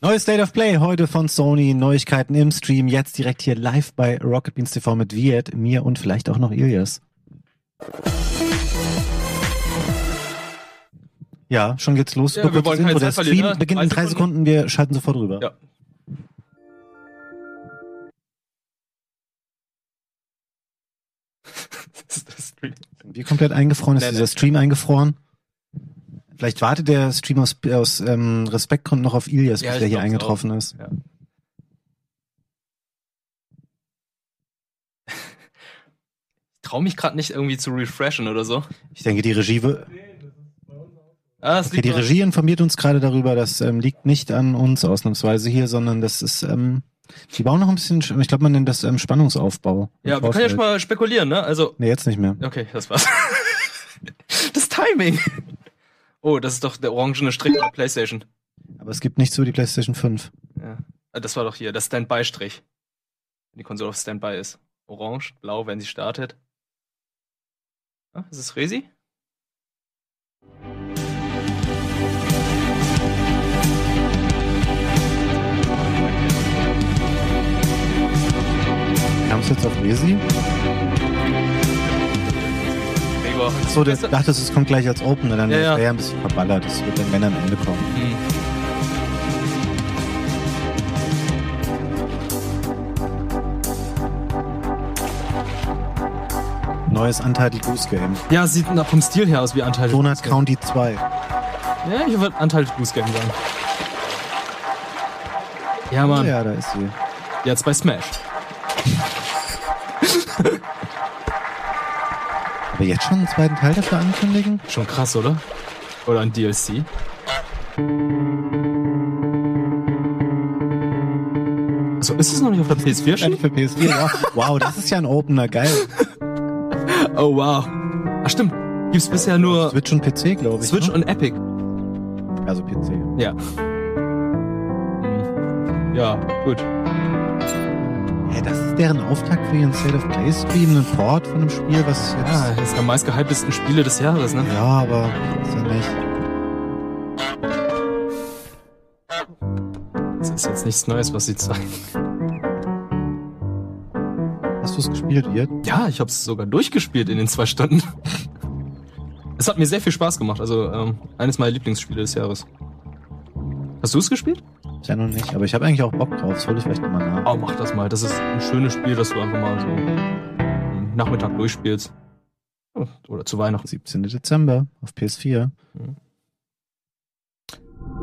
Neues State of Play heute von Sony. Neuigkeiten im Stream. Jetzt direkt hier live bei Rocket Beans TV mit Viet, mir und vielleicht auch noch Ilias. Ja, schon geht's los. Ja, wir wollen keine. Der Stream verlieren, ne? beginnt in Drei Sekunden. Wir schalten sofort rüber. Ja. Stream. Wir komplett eingefroren. Ist Nee, dieser. Stream eingefroren? Vielleicht wartet der Stream aus, aus ähm, Respektgründen noch auf Ilias, Ja, bis der hier eingetroffen ist. Ja. Ich traue mich gerade nicht irgendwie zu refreshen oder so. Ich denke, die Regie, wi- Ah, okay, die. Regie informiert uns gerade darüber, das ähm, liegt nicht an uns ausnahmsweise hier, sondern das ist, ähm, die bauen noch ein bisschen, ich glaube, man nennt das ähm, Spannungsaufbau. Ja, wir können ja Vorfeld. schon mal spekulieren, ne? Also, Nee, jetzt nicht mehr. okay, das war's. das Timing. Oh, das ist doch der orangene Strich der Playstation. Aber es gibt nichts über die PlayStation 5. Ja. Ah, Das war doch hier, das Standby-Strich. Wenn die Konsole auf Standby ist. Orange, blau, wenn sie startet. Ah, ist es Resi? Kam es jetzt auf Resi? Der Weißt du- dachte, es kommt gleich als Opener, dann Ja, wäre ja. ein bisschen verballert. Das wird dann, wenn am Ende kommen. Hm. Neues Untitled Goose Game. Ja, sieht vom Stil her aus wie Untitled Donut Goose Game. County 2. Ja, ich würde Untitled Goose Game sagen. Ja, Mann. Ja, da ist sie. Jetzt bei Smash. Aber jetzt schon einen zweiten Teil dafür ankündigen? Schon krass, oder? Oder ein DLC. So, ist es noch nicht auf der PS4 schon? Für PS4, ja. Wow, das ist ja ein Opener, geil. Oh, wow. Ach, stimmt. Gibt's bisher nur Switch und PC, glaube ich. Switch ne? und Epic. Also PC. Ja. Hm. Ja, gut. Deren Auftakt für ihren State of Play Stream, ein Port von einem Spiel, was jetzt. Ja, das ist der meistgehyptesten Spiele des Jahres, ne? Ja, aber ist ja nicht. Das ist jetzt nichts Neues, was sie zeigen. Hast du es gespielt, Wirt? Ja, ich habe es sogar durchgespielt in den zwei Stunden. Es hat mir sehr viel Spaß gemacht. Also ähm, eines meiner Lieblingsspiele des Jahres. Hast du es gespielt? Ja, noch nicht, aber ich habe eigentlich auch Bock drauf. Das hol ich vielleicht nochmal nach. Oh, mach das mal. Das ist ein schönes Spiel, das du einfach mal so am Nachmittag durchspielst. Oder zu Weihnachten. 17. Dezember auf PS4.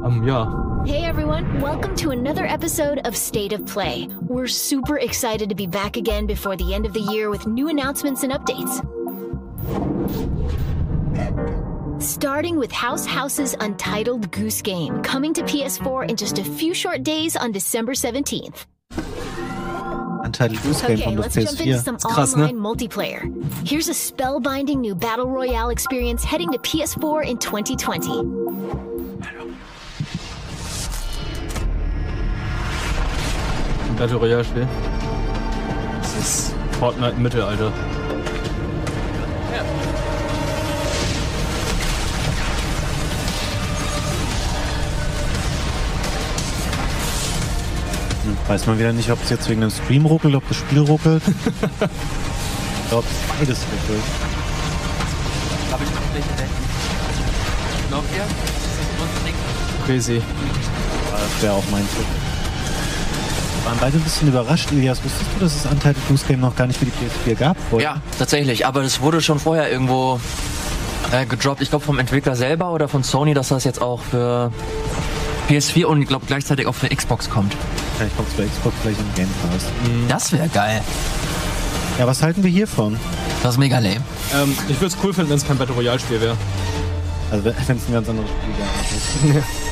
Ähm, ja. Hey everyone, welcome to another episode of State of Play. We're super excited to be back again before the end of the year with new announcements and updates. Starting with House House's Untitled Goose Game, coming to PS4 in just a few short days on December 17th. Untitled Goose Game Okay, kommt auf let's jump into PS4. some krass, ne? online multiplayer. Here's a spellbinding new Battle Royale experience heading to PS4 in 2020. Battle Royale Spiel. Das ist Fortnite im Mittelalter. Hm, Weiß man wieder nicht, ob es jetzt wegen dem Stream ruckelt, ob das Spiel ruckelt. ich glaube, beides ruckelt. Habe ich noch welche denn? Noch hier? Crazy. Ja, Das wäre auch mein Tipp. Wir waren beide ein bisschen überrascht, Ilias. Wusstest du, dass es Untitled Goose Game noch gar nicht für die PS4 gab? vorher? Ja, tatsächlich. Aber das wurde schon vorher irgendwo äh, gedroppt. Ich glaube vom Entwickler selber oder von Sony, dass das jetzt auch für PS4 und ich glaube gleichzeitig auch für Xbox kommt. Vielleicht kommt es bei Xbox gleich im Game Pass. Das wäre geil. Ja, was halten wir hiervon? Das ist mega lame. Ähm, ich würde es cool finden, wenn es kein Battle Royale Spiel wäre. Also wenn es ein ganz anderes Spiel wäre.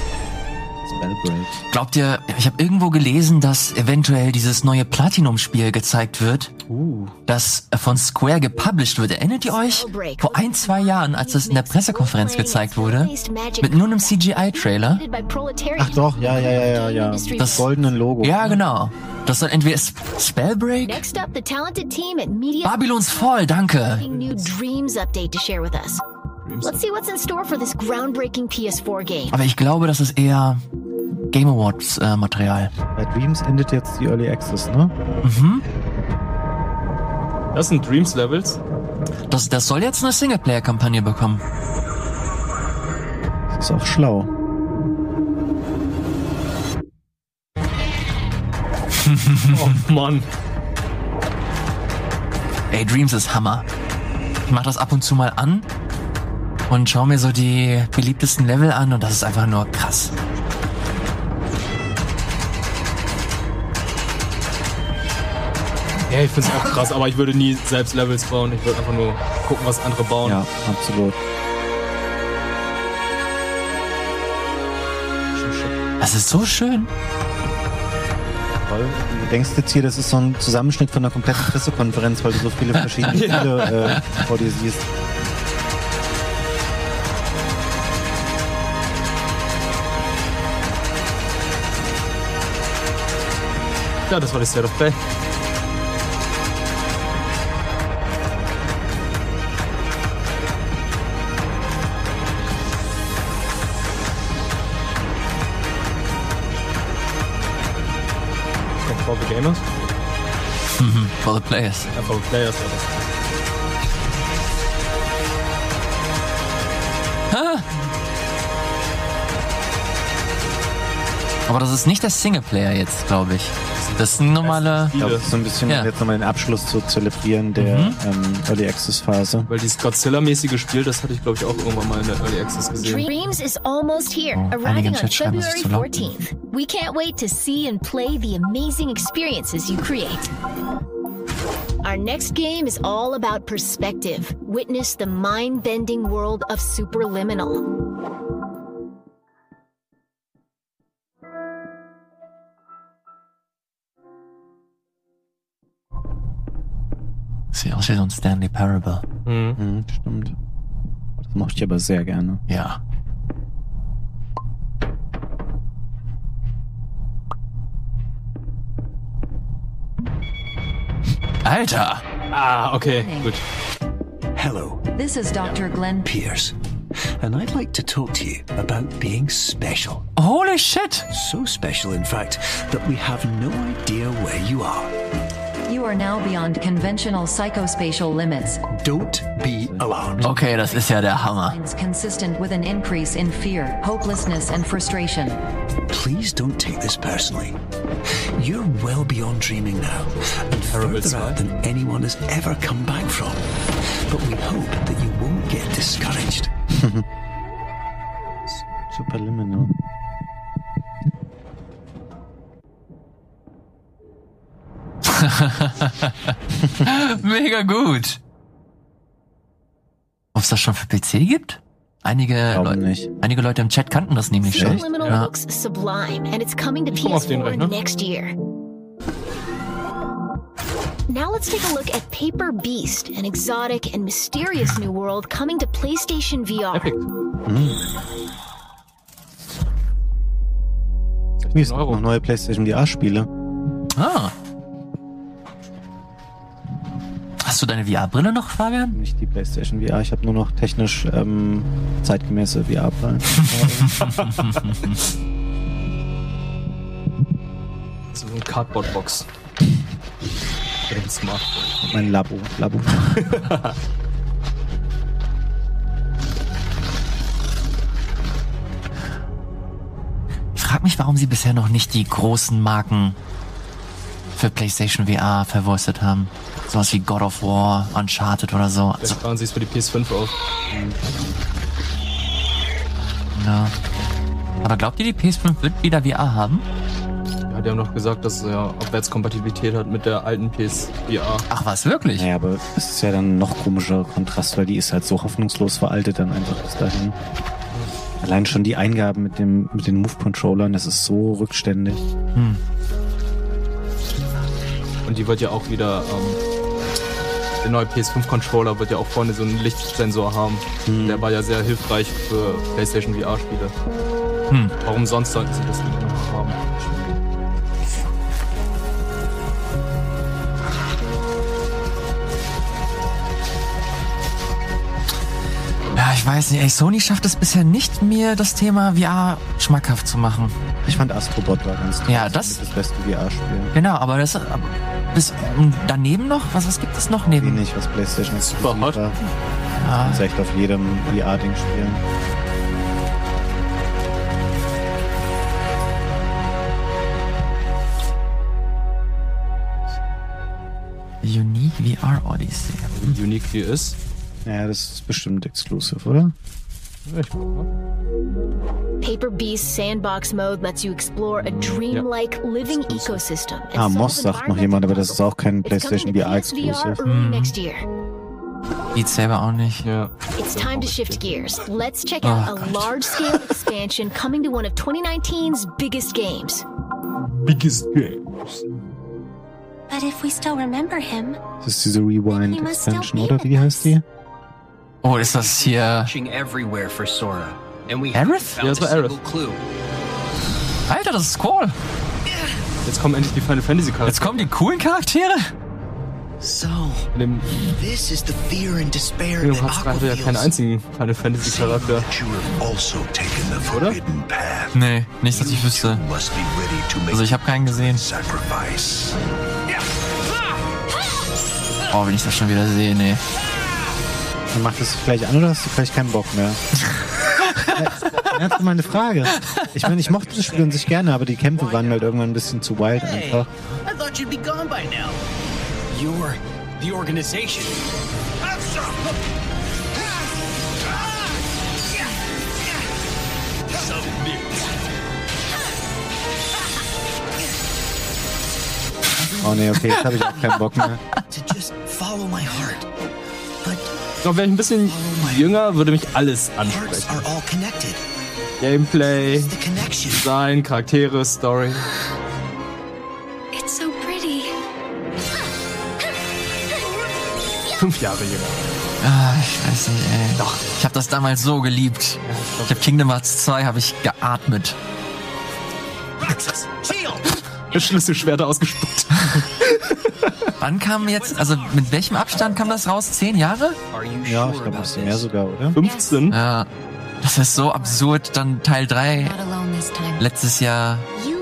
Glaubt ihr, ich habe irgendwo gelesen, dass eventuell dieses neue Platinum-Spiel gezeigt wird, Uh. das von Square gepublished wird. Erinnert ihr euch? Vor ein, zwei Jahren, als es in der Pressekonferenz gezeigt wurde, mit nur einem CGI-Trailer. Ach doch, ja, ja, ja, ja, ja. Das- goldenen Logo. Ja, genau. Das soll entweder Sp- Spellbreak? Babylons Fall, danke. Dreams. Let's see what's in store for this groundbreaking PS4 game. Aber ich glaube, das ist eher Game Awards äh, Material. Bei Dreams endet jetzt die Early Access, ne? Mhm. Das sind Dreams Levels. Das, das soll jetzt eine Singleplayer-Kampagne bekommen. Das ist auch schlau. Oh Mann. Ey, Dreams ist Hammer. Ich mach das ab und zu mal an und schau mir so die beliebtesten Level an und das ist einfach nur krass. Ja, ich find's auch krass, aber ich würde nie selbst Levels bauen. Ich würde einfach nur gucken, was andere bauen. Ja, absolut. Das ist so schön. Toll. Du denkst jetzt hier, das ist so ein Zusammenschnitt von einer kompletten Pressekonferenz, weil du so viele verschiedene Ja. Spiele äh, vor dir siehst. Ja, das war die State of Play. For the Gamers? Mhm, For the players. Ja, for the Players das. Aber das ist nicht der Singleplayer jetzt, glaube ich. Das ist ein normaler. Ich glaube, das ist so ein bisschen Ja. um jetzt nochmal den Abschluss zu zelebrieren der Mhm. ähm, Early Access Phase. Weil dieses Godzilla-mäßige Spiel, das hatte ich glaube ich auch irgendwann mal in der Early Access gesehen. Dreams is almost here, Oh, arriving on February zu laut ist. 14th. We can't wait to see and play the amazing experiences you create. Our next game is all about perspective. Witness the mind bending world of Superliminal. Sieht aus wie so ein Stanley Parable. Mhm. Mhm, stimmt. Das mochte ich aber sehr gerne. Ja. Alter! Ah, okay, gut. Hello, This is Dr. Glenn Pierce, and I'd like to talk to you about being special. Holy shit! So special, in fact, that we have no idea where you are. You are now beyond conventional psychospatial limits. Don't be alarmed. Okay, das ist ja der Hammer. Consistent with an increase in fear, hopelessness, and frustration. Please don't take this personally. You're well beyond dreaming now, and Terrible further out than anyone has ever come back from. But we hope that you won't get discouraged. Superliminal. Mega gut. Ob es das schon für PC gibt? Einige, Leu nicht. einige Leute im Chat kannten das nämlich schon. Ja. Ich komm auf den PS4 Rechner. next year. Now let's take a look at Paper Beast, an exotic and mysterious new world coming to PlayStation VR. Epic. Wie es gibt Euro. noch neue PlayStation VR-Spiele. Ah. Du deine VR-Brille noch, Fabian? Nicht die PlayStation VR. Ich habe nur noch technisch ähm, zeitgemäße VR-Brillen. So eine Cardboard-Box. Dem Smartphone. mein Labo. Labo. Ich frage mich, warum sie bisher noch nicht die großen Marken für PlayStation VR verwurstet haben. Sowas wie God of War, Uncharted oder so. Also, Vielleicht sparen sie es für die PS5 auf. ja. Aber glaubt ihr, die PS5 wird wieder VR haben? Ja, die haben doch gesagt, dass es ja Abwärtskompatibilität hat mit der alten PSVR. Ach was, wirklich? Naja, aber es ist ja dann noch komischer Kontrast, weil die ist halt so hoffnungslos veraltet dann einfach bis dahin. Allein schon die Eingaben mit dem mit den Move-Controllern, das ist so rückständig. Hm. Und die wird ja auch wieder, ähm, der neue PS5-Controller wird ja auch vorne so einen Lichtsensor haben. Der war ja sehr hilfreich für PlayStation VR-Spiele. Hm. Warum sonst sollten sie das nicht noch haben? Ja, ich weiß nicht, ey, Sony schafft es bisher nicht, mir das Thema VR schmackhaft zu machen. Ich fand Astrobot war ganz Ja, mit das- das beste VR-Spiel. Genau, aber das aber bis und daneben noch, was, was gibt es noch neben? Wenig, was PlayStation exklusiv Superhot. Ja, Kannst echt auf jedem VR-Ding spielen. Unique VR Odyssey. Unique die ist. Ja, das ist bestimmt exclusive, oder? Paper Beast Sandbox Mode lets you explore a dreamlike living ecosystem. Ah, Moss sagt noch jemand, aber das ist auch kein PlayStation VR exclusive. Beat Saber auch nicht. Ja. It's time to shift gears. Let's check out Oh, a large-scale expansion coming to one of 2019's biggest games. Biggest Games. But if we still remember him, Das ist diese Rewind Expansion, oder? Wie heißt die? Oh, ist das hier. Searching everywhere for Sora, and we Aerith? Ja, das war Aerith. Alter, das ist cool. Jetzt kommen endlich die Final Fantasy Charaktere. Jetzt kommen die coolen Charaktere. So, In dem this is the fear and despair Kingdom Hearts 3 Aqua hatte ja keinen einzigen Final Fantasy Charakter. That you have also taken the Oder? Nee, nicht, dass ich wüsste. You must be ready to make Also ich habe keinen gesehen. sacrifice. Oh, wenn ich das schon wieder sehe, nee. Dann macht es vielleicht an oder hast du vielleicht keinen Bock mehr? Ernst meine Frage. Ich meine, ich mochte das Spiel an sich gerne, aber die Kämpfe waren halt irgendwann ein bisschen zu wild einfach. I thought you'd be gone by now. You're the organization. Oh nee, okay, jetzt habe ich auch keinen Bock mehr. To just follow my heart. Ich glaube, wäre ich ein bisschen jünger, würde mich alles ansprechen. Gameplay. Design, Charaktere, Story. it's so pretty. Fünf Jahre jünger. Ah, ich weiß nicht, ey. Doch. Ich habe das damals so geliebt. Ich habe Kingdom Hearts 2 habe ich geatmet. Schlüsselschwerter ausgespuckt. Wann kam jetzt, also mit welchem Abstand kam das raus? Zehn Jahre? Ja, ich glaube, ein bisschen mehr sogar, oder? 15. Ja. Das ist so absurd. Dann Teil 3 Not alone this time. letztes Jahr.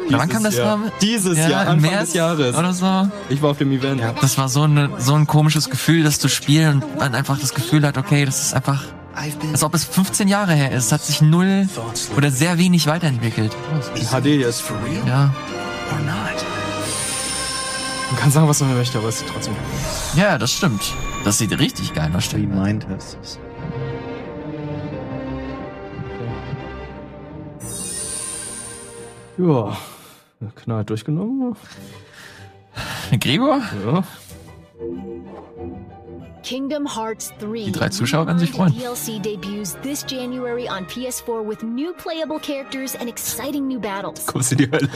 Oder wann kam das Jahr. raus? Dieses Ja, Jahr, im Anfang März des Jahres. Oder so. Ich war auf dem Event. Das war so, eine, so ein komisches Gefühl, dass du spielst und man einfach das Gefühl hat, okay, das ist einfach, als ob es 15 Jahre her ist. Es hat sich null oder sehr wenig weiterentwickelt. In HD real Ja. or not? Man kann sagen, was man möchte, aber es ist trotzdem. Ja, das stimmt. Das sieht richtig geil aus. stimmt. Remind heißt es. Ja. Knall durchgenommen. Gregor? Ja. Kingdom Hearts 3. Die drei Zuschauer werden sich freuen. DLC debuts this January on PS4 with new playable characters and exciting new battles. Kommst in die Hölle.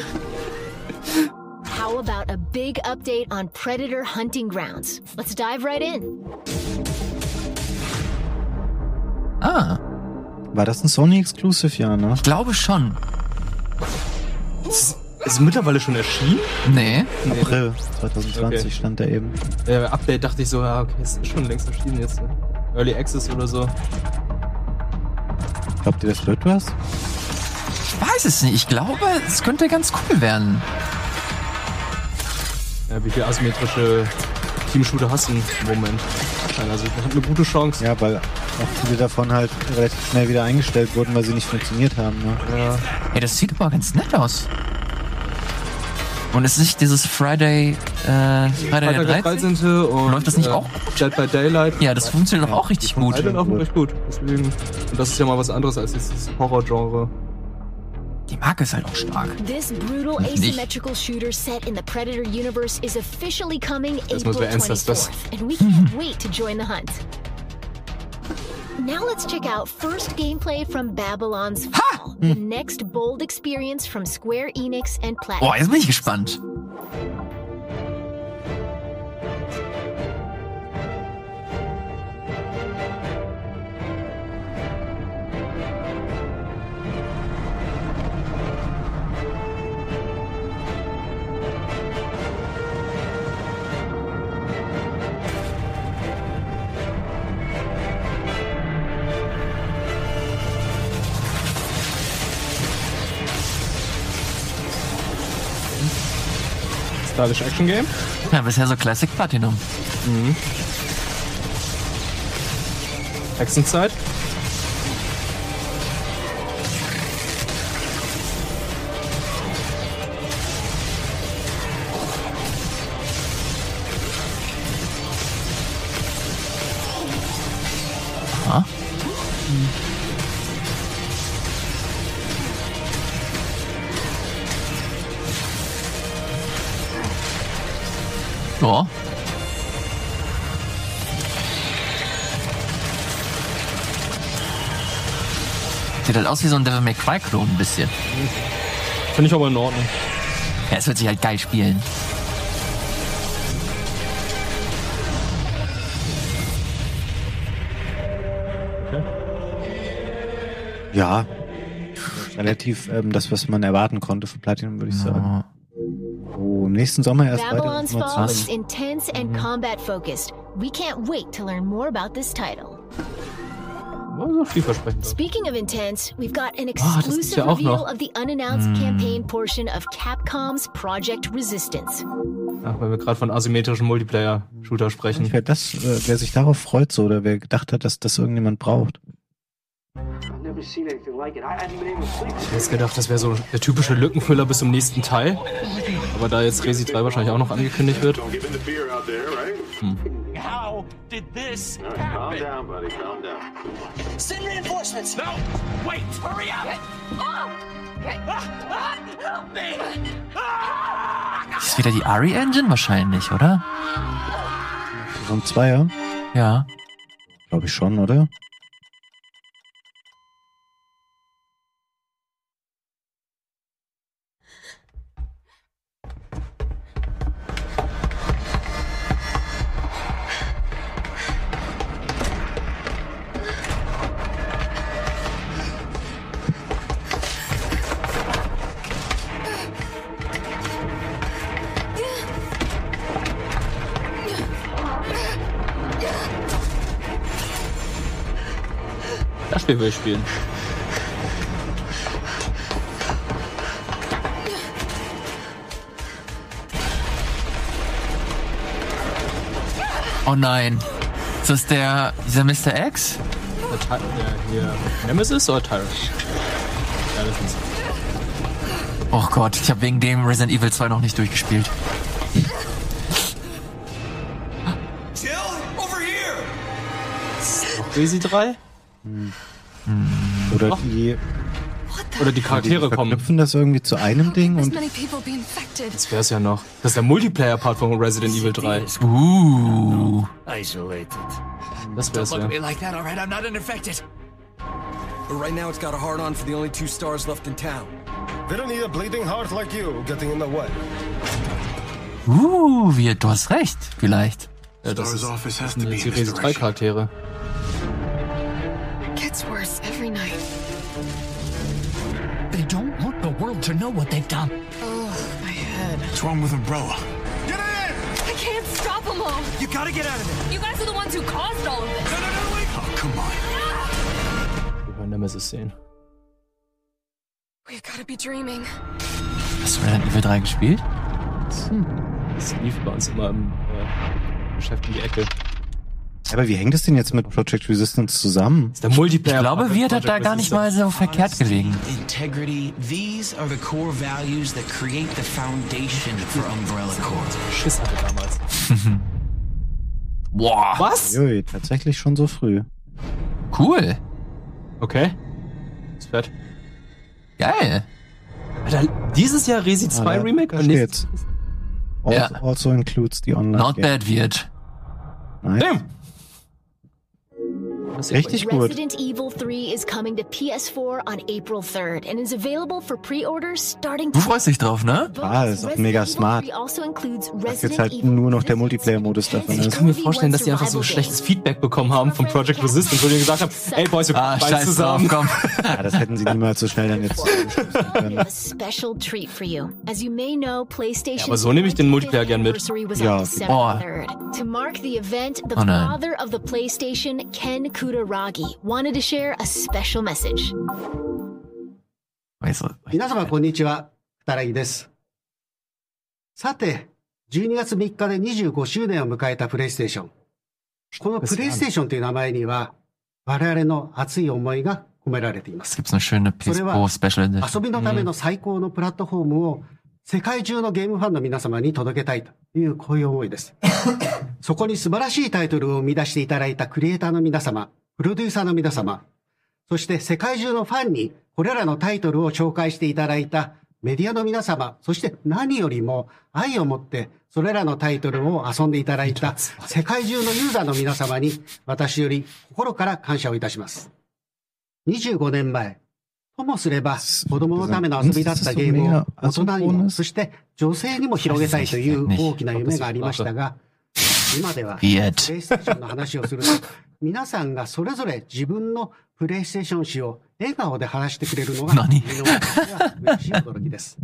How about a big update on Predator Hunting Grounds? Let's dive right in. Ah, War das ein Sony Exclusive? Ja, ne? ich glaube schon. Ist es mittlerweile schon erschienen? Nee. April 2020 Okay. stand da eben. Äh, Update dachte ich so, ja, okay, es ist schon längst erschienen jetzt. Early Access oder so. Glaubt ihr, das wird was? Ich weiß es nicht. Ich glaube, es könnte ganz cool werden. Ja, wie viele asymmetrische Team-Shooter hast du im Moment? Also, hat eine gute Chance. Ja, weil auch viele davon halt relativ schnell wieder eingestellt wurden, weil sie nicht funktioniert haben. Ne? Ja. Ey, das sieht aber ganz nett aus. Und es ist nicht dieses Friday, äh, Friday Freitag der der 13. 13. Und, Läuft das nicht äh, auch? Dead by Daylight. Ja, das funktioniert doch auch richtig gut. Beide laufen gut. recht gut. Deswegen. Und das ist ja mal was anderes als dieses Horror-Genre. Die ist halt auch stark. This brutal asymmetrical shooter set in the Predator universe is officially coming April muss wer Ancestors. 24th, and we can't wait to join the hunt. Now let's check out first gameplay from Babylon's Fall, the next bold experience from Square Enix and Platinum. Boah, jetzt bin ich gespannt. Stylish Action Game. Ja, bisher so Classic Platinum. Hexenzeit. Sieht halt aus wie so ein Devil May Cry Klon ein bisschen. Finde ich aber in Ordnung. Ja, es wird sich halt geil spielen. Ja. Relativ ähm, das, was man erwarten konnte für Platinum, würde ich sagen. Oh, nächsten Sommer erst weitere Babylon's Fall is intense and combat focused. We can't wait to learn more about this title. Also vielversprechend. Speaking of intense, we've got an Ah, exclusive ja auch reveal of the unannounced Hm. campaign portion of Capcom's Project Resistance. Ach, weil wir gerade von asymmetrischen Multiplayer-Shooter sprechen. Wer das, äh, wer sich darauf freut so oder wer gedacht hat, dass das irgendjemand braucht. Ich hätte jetzt gedacht, das wäre so der typische Lückenfüller bis zum nächsten Teil. Aber da jetzt Resi 3 wahrscheinlich auch noch angekündigt wird. Hm. How did this happen? down, buddy. Calm down. Send reinforcements. No! Wait! Hurry up! Ah! Ah! Help me! Ah! Ist wieder die Ari Engine wahrscheinlich, oder? So ein Zweier? Ja. Glaube ich schon, oder? Das Spiel will ich spielen. Oh nein. Ist das der, dieser Mr. X? Der Ty ja, hier Nemesis oder Tyrant? Ja, das ist Oh Gott, ich habe wegen dem Resident Evil 2 noch nicht durchgespielt. Jill, over here! Resi 3? Oder Doch. die, Oder die die Charaktere kommen. verknüpfen das irgendwie zu einem Ding und. Das wär's ja noch. Das ist der Multiplayer-Part von Resident Evil 3. Uh. Isolated. Das wär's ja. But right now it's got a hard on for the only two stars left in town. They don't need a bleeding heart like you getting in the way. Uh, wir, du hast recht, vielleicht. Ja, das, ist, das sind jetzt die Resi 3 Charaktere. Gets worse every night. They don't want the world to know what they've done. Oh, my head. What's wrong with Umbrella? Get in! I can't stop them all. You gotta get out of there. You guys are the ones who caused all of this. No, no, no, wait. Oh, come on. Wir werden Nemesis sehen. We've got to be dreaming. Hast du Resident Evil 3 gespielt? Hm, das lief bei uns immer im äh, Geschäft in die Ecke. Aber wie hängt es denn jetzt mit Project Resistance zusammen? Der Multiplayer. Ich glaube, wir hat da gar nicht mal so verkehrt gelegen. Integrity, these are the core values that create the foundation for Umbrella Corps. Schiss hatte damals. Boah. Was? Jui, tatsächlich schon so früh. Cool. Okay. Ist fett. Geil. Alter, dieses Jahr Resi 2 Ah, da- Remake da und nächstes- steht's. Also, Ja. also includes the online Not game. bad wird. Nice. Damn. Richtig gut. Resident Evil 3 is coming to PS4 on April 3rd and is available for pre-orders starting Du freust dich drauf, ne? Ah, das ist auch mega smart. Dass jetzt halt nur noch der Multiplayer-Modus davon Ich ist. kann mir vorstellen, dass die einfach so schlechtes Feedback bekommen haben von Project Resistance, wo die gesagt haben, ey Boys, wir Ah, scheiß zusammen. drauf, Ja, das hätten sie niemals so schnell dann jetzt zusammenschließen können. a special treat for you. As you may know, PlayStation Ja, aber so nehme ich den Multiplayer gern mit. Ja, on auf jeden December Fall. 3rd. To mark the event, the Oh nein. father of the PlayStation, Ken Kutaragi, wanted to share a special message. 皆様こんにちは、たらぎです。さて、12月3日で25周年を迎えたプレイステーション。このプレイステーションという名前には、我々の熱い思いが込められています。それは PS4 Special Edition. 遊びのための最高のプラットフォームを世界中のゲームファンの皆様に届けたいというこういう思いです。そこに素晴らしいタイトルを生み出していただいたクリエイターの皆様、プロデューサーの皆様、そして世界中のファンにこれらのタイトルを紹介していただいたメディアの皆様、そして何よりも愛を持ってそれらのタイトルを遊んでいただいた 世界中のユーザーの皆様に私より心から感謝をいたします。25年前、ともすれば子供のための遊びだったゲームを大人にも、そして女性にも広げたいという大きな夢がありましたが、今では、プレイ.ステーションの話をすると、皆さんがそれぞれ自分のプレイステーション史を笑顔で話してくれるのが、何嬉しい驚きです。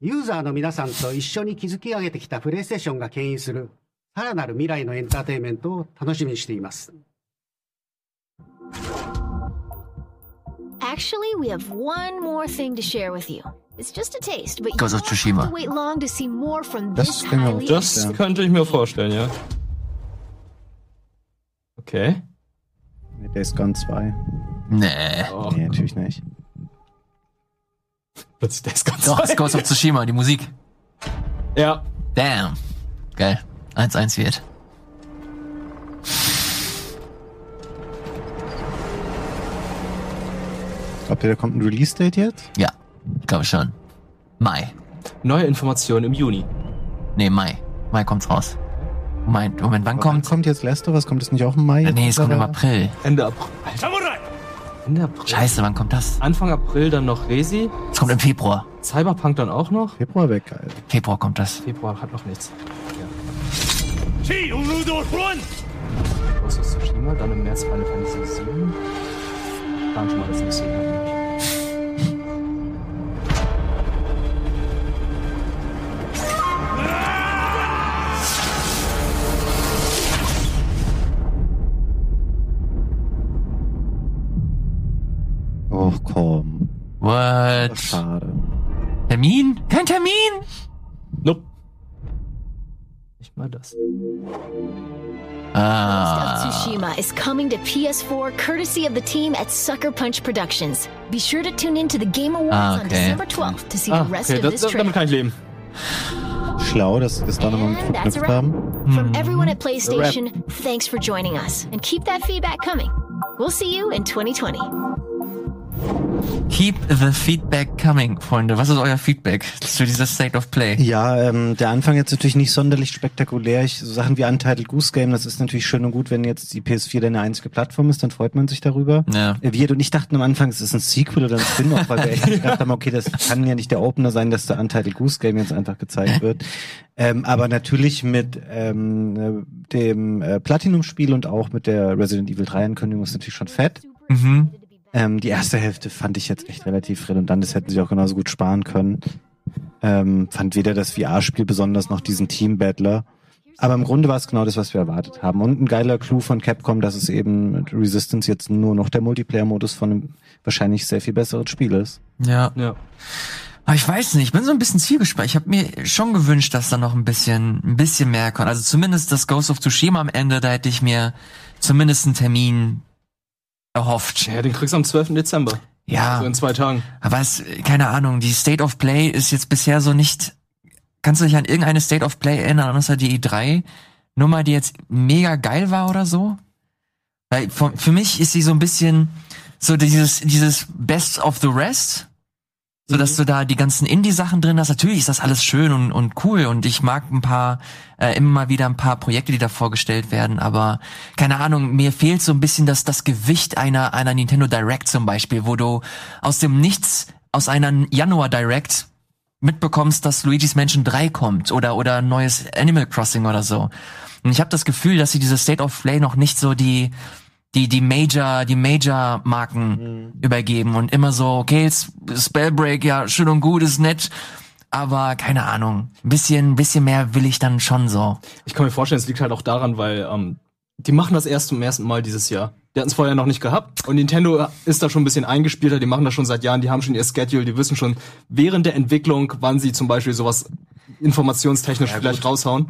ユーザーの皆さんと一緒に築き上げてきたプレイステーションが牽引する、さらなる未来のエンターテインメントを楽しみにしています。Actually, we have one more thing to share with you. It's just a taste, but you Ghost of Tsushima. to wait long to see more from Das this highly Das könnte ich mir vorstellen, ja. Okay. Nee, Days Gone 2. Nee. Oh, Nee, natürlich nicht. plötzlich der ist ganz Doch, es Ghost of Tsushima, die Musik. Ja. Damn. Geil. 1-1 wird. Glaubt ihr, da kommt ein Release-Date jetzt? Ja, glaube schon. Mai. Neue Informationen im Juni. Nee, Mai. Mai kommt's raus. Moment, Moment, wann Aber wann kommt? kommt jetzt Last of Us? Kommt das nicht auch im Mai? Nee, es kommt im? April. Ende April. Alter. Ende April. Scheiße, wann kommt das? Anfang April dann noch Resi. Es kommt im Februar. Cyberpunk dann auch noch. Februar weg, Alter. Februar kommt das. Februar hat noch nichts. Of Tsushima, dann im März Final Fantasy 7. Plan schon mal das nächste Jahr. Oh, komm. What? Schade. Termin? Kein Termin? Nope. Nicht mal das. Ghost Ah. of Tsushima is coming to PS4 courtesy of the team at Sucker Punch Productions. Be sure to tune in to the Game Awards Ah, on. December 12th to see Ah, the rest okay, of das, this das, trailer. damit kann ich leben. Schlau, dass sie das da nochmal mit And that's verknüpft a wrap. haben. From everyone at PlayStation, thanks for joining us and keep that feedback coming. We'll see you in 2020. Keep the feedback coming, Freunde. Was ist euer Feedback zu dieser State of Play? Ja, ähm, der Anfang jetzt natürlich nicht sonderlich spektakulär. Ich, so Sachen wie Untitled Goose Game, das ist natürlich schön und gut, wenn jetzt die PS4 deine einzige Plattform ist, dann freut man sich darüber. Ja. Äh, Wir und ich dachten am Anfang, es ist ein Sequel oder ein Spin-off, weil wir echt gedacht haben, okay, das kann ja nicht der Opener sein, dass der Untitled Goose Game jetzt einfach gezeigt wird. Ähm, aber natürlich mit ähm, äh, dem äh, Platinum-Spiel und auch mit der Resident Evil 3-Ankündigung ist natürlich schon fett. Mhm. Ähm, die erste Hälfte fand ich jetzt echt relativ redundant. Das hätten sie auch genauso gut sparen können. Ähm, fand weder das VR-Spiel besonders noch diesen Team-Battler. Aber im Grunde war es genau das, was wir erwartet haben. Und ein geiler Clou von Capcom, dass es eben mit Resistance jetzt nur noch der Multiplayer-Modus von einem wahrscheinlich sehr viel besseren Spiel ist. Ja. Ja. Aber ich weiß nicht, ich bin so ein bisschen zielgespannt. Ich habe mir schon gewünscht, dass da noch ein bisschen, ein bisschen mehr kommt. Also zumindest das Ghost of Tsushima am Ende, da hätte ich mir zumindest einen Termin erhofft. Ja, den kriegst du am 12. Dezember. Ja. So in zwei Tagen. Aber es, keine Ahnung, die State of Play ist jetzt bisher so nicht. Kannst du dich an irgendeine State of Play erinnern, außer die E3 Nummer, die jetzt mega geil war oder so? Weil für, für mich ist sie so ein bisschen so dieses dieses Best of the Rest, so dass du da die ganzen Indie-Sachen drin hast. Natürlich ist das alles schön und, und cool und ich mag ein paar äh, immer mal wieder ein paar Projekte, die da vorgestellt werden. Aber keine Ahnung, mir fehlt so ein bisschen das das Gewicht einer einer Nintendo Direct zum Beispiel, wo du aus dem Nichts aus einer Januar Direct mitbekommst, dass Luigi's Mansion 3 kommt oder oder ein neues Animal Crossing oder so. Und ich habe das Gefühl, dass sie diese State of Play noch nicht so die die die Major die Major Marken übergeben und immer so okay Spellbreak ja schön und gut ist nett aber keine Ahnung ein bisschen bisschen mehr will ich dann schon so Ich kann mir vorstellen, es liegt halt auch daran, weil ähm, die machen das erst zum ersten Mal dieses Jahr. Die hatten es vorher noch nicht gehabt und Nintendo ist da schon ein bisschen eingespielter. Die machen das schon seit Jahren. Die haben schon ihr Schedule. Die wissen schon während der Entwicklung, wann sie zum Beispiel sowas informationstechnisch vielleicht raushauen.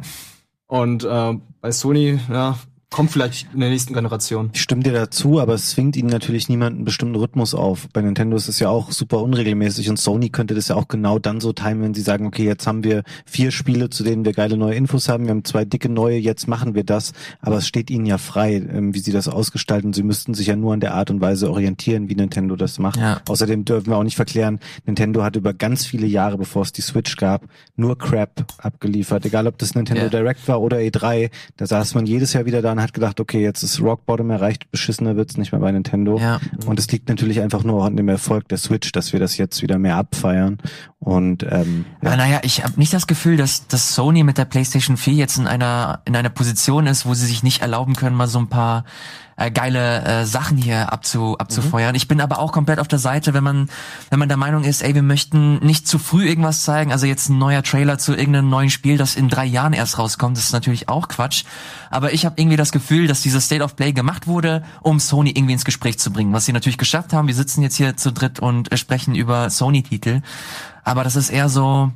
Und äh, bei Sony, ja, kommt vielleicht in der nächsten Generation. Ich stimme dir dazu, aber es zwingt ihnen natürlich niemand einen bestimmten Rhythmus auf. Bei Nintendo ist es ja auch super unregelmäßig und Sony könnte das ja auch genau dann so timen, wenn sie sagen, okay, jetzt haben wir vier Spiele, zu denen wir geile neue Infos haben, wir haben zwei dicke neue, jetzt machen wir das. Aber es steht ihnen ja frei, ähm, wie sie das ausgestalten. Sie müssten sich ja nur an der Art und Weise orientieren, wie Nintendo das macht. Ja. Außerdem dürfen wir auch nicht verklären, Nintendo hat über ganz viele Jahre, bevor es die Switch gab, nur Crap abgeliefert. Egal, ob das Nintendo Ja. Direct war oder E3, da saß man jedes Jahr wieder da und hat gedacht, okay, jetzt ist Rock Bottom erreicht, beschissener wird's nicht mehr bei Nintendo. Ja. Und es liegt natürlich einfach nur an dem Erfolg der Switch, dass wir das jetzt wieder mehr abfeiern. Und ähm, Ja. Naja, ich habe nicht das Gefühl, dass, dass Sony mit der PlayStation 4 jetzt in einer in einer Position ist, wo sie sich nicht erlauben können, mal so ein paar äh, geile äh, Sachen hier abzu, abzufeuern. Ich bin aber auch komplett auf der Seite, wenn man wenn man der Meinung ist, ey, wir möchten nicht zu früh irgendwas zeigen. Also jetzt ein neuer Trailer zu irgendeinem neuen Spiel, das in drei Jahren erst rauskommt, das ist natürlich auch Quatsch. Aber ich habe irgendwie das Gefühl, dass dieses State of Play gemacht wurde, um Sony irgendwie ins Gespräch zu bringen, was sie natürlich geschafft haben. Wir sitzen jetzt hier zu dritt und äh, sprechen über Sony-Titel. Aber das ist eher so,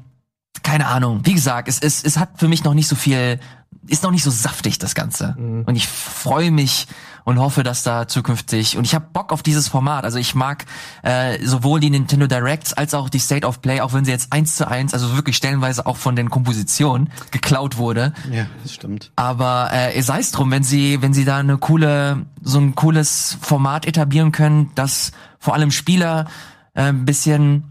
keine Ahnung. Wie gesagt, es, es, es hat für mich noch nicht so viel, ist noch nicht so saftig, das Ganze. Und ich freue mich und hoffe, dass da zukünftig, und ich habe Bock auf dieses Format. Also ich mag äh, sowohl die Nintendo Directs als auch die State of Play, auch wenn sie jetzt eins zu eins, also wirklich stellenweise auch von den Kompositionen geklaut wurde. ja, das stimmt. Aber äh, sei es drum, wenn sie, wenn sie da eine coole, so ein cooles Format etablieren können, das vor allem Spieler äh, ein bisschen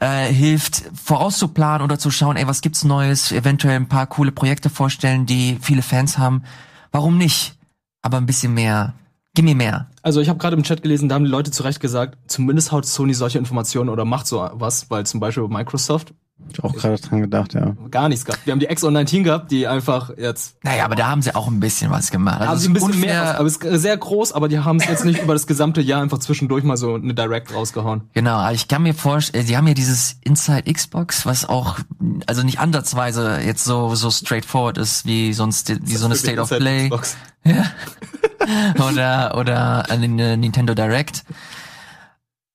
äh, hilft, vorauszuplanen oder zu schauen, ey, was gibt's Neues, eventuell ein paar coole Projekte vorstellen, die viele Fans haben. Warum nicht? Aber ein bisschen mehr. Gib mir mehr. Also ich habe gerade im Chat gelesen, da haben die Leute zu Recht gesagt, zumindest haut Sony solche Informationen oder macht so was, weil zum Beispiel Microsoft Ich auch gerade dran gedacht, ja. gar nichts gehabt. Wir haben die X19 gehabt, die einfach jetzt Naja, aber da haben sie auch ein bisschen was gemacht. Also sie ein bisschen unfair- mehr, aber es ist sehr groß, aber die haben es jetzt nicht über das gesamte Jahr einfach zwischendurch mal so eine Direct rausgehauen. Genau, aber ich kann mir vorstellen, sie haben ja dieses Inside Xbox, was auch, also nicht ansatzweise jetzt so, so straightforward ist, wie sonst, wie so eine State of Play. Xbox. oder, oder eine Nintendo Direct.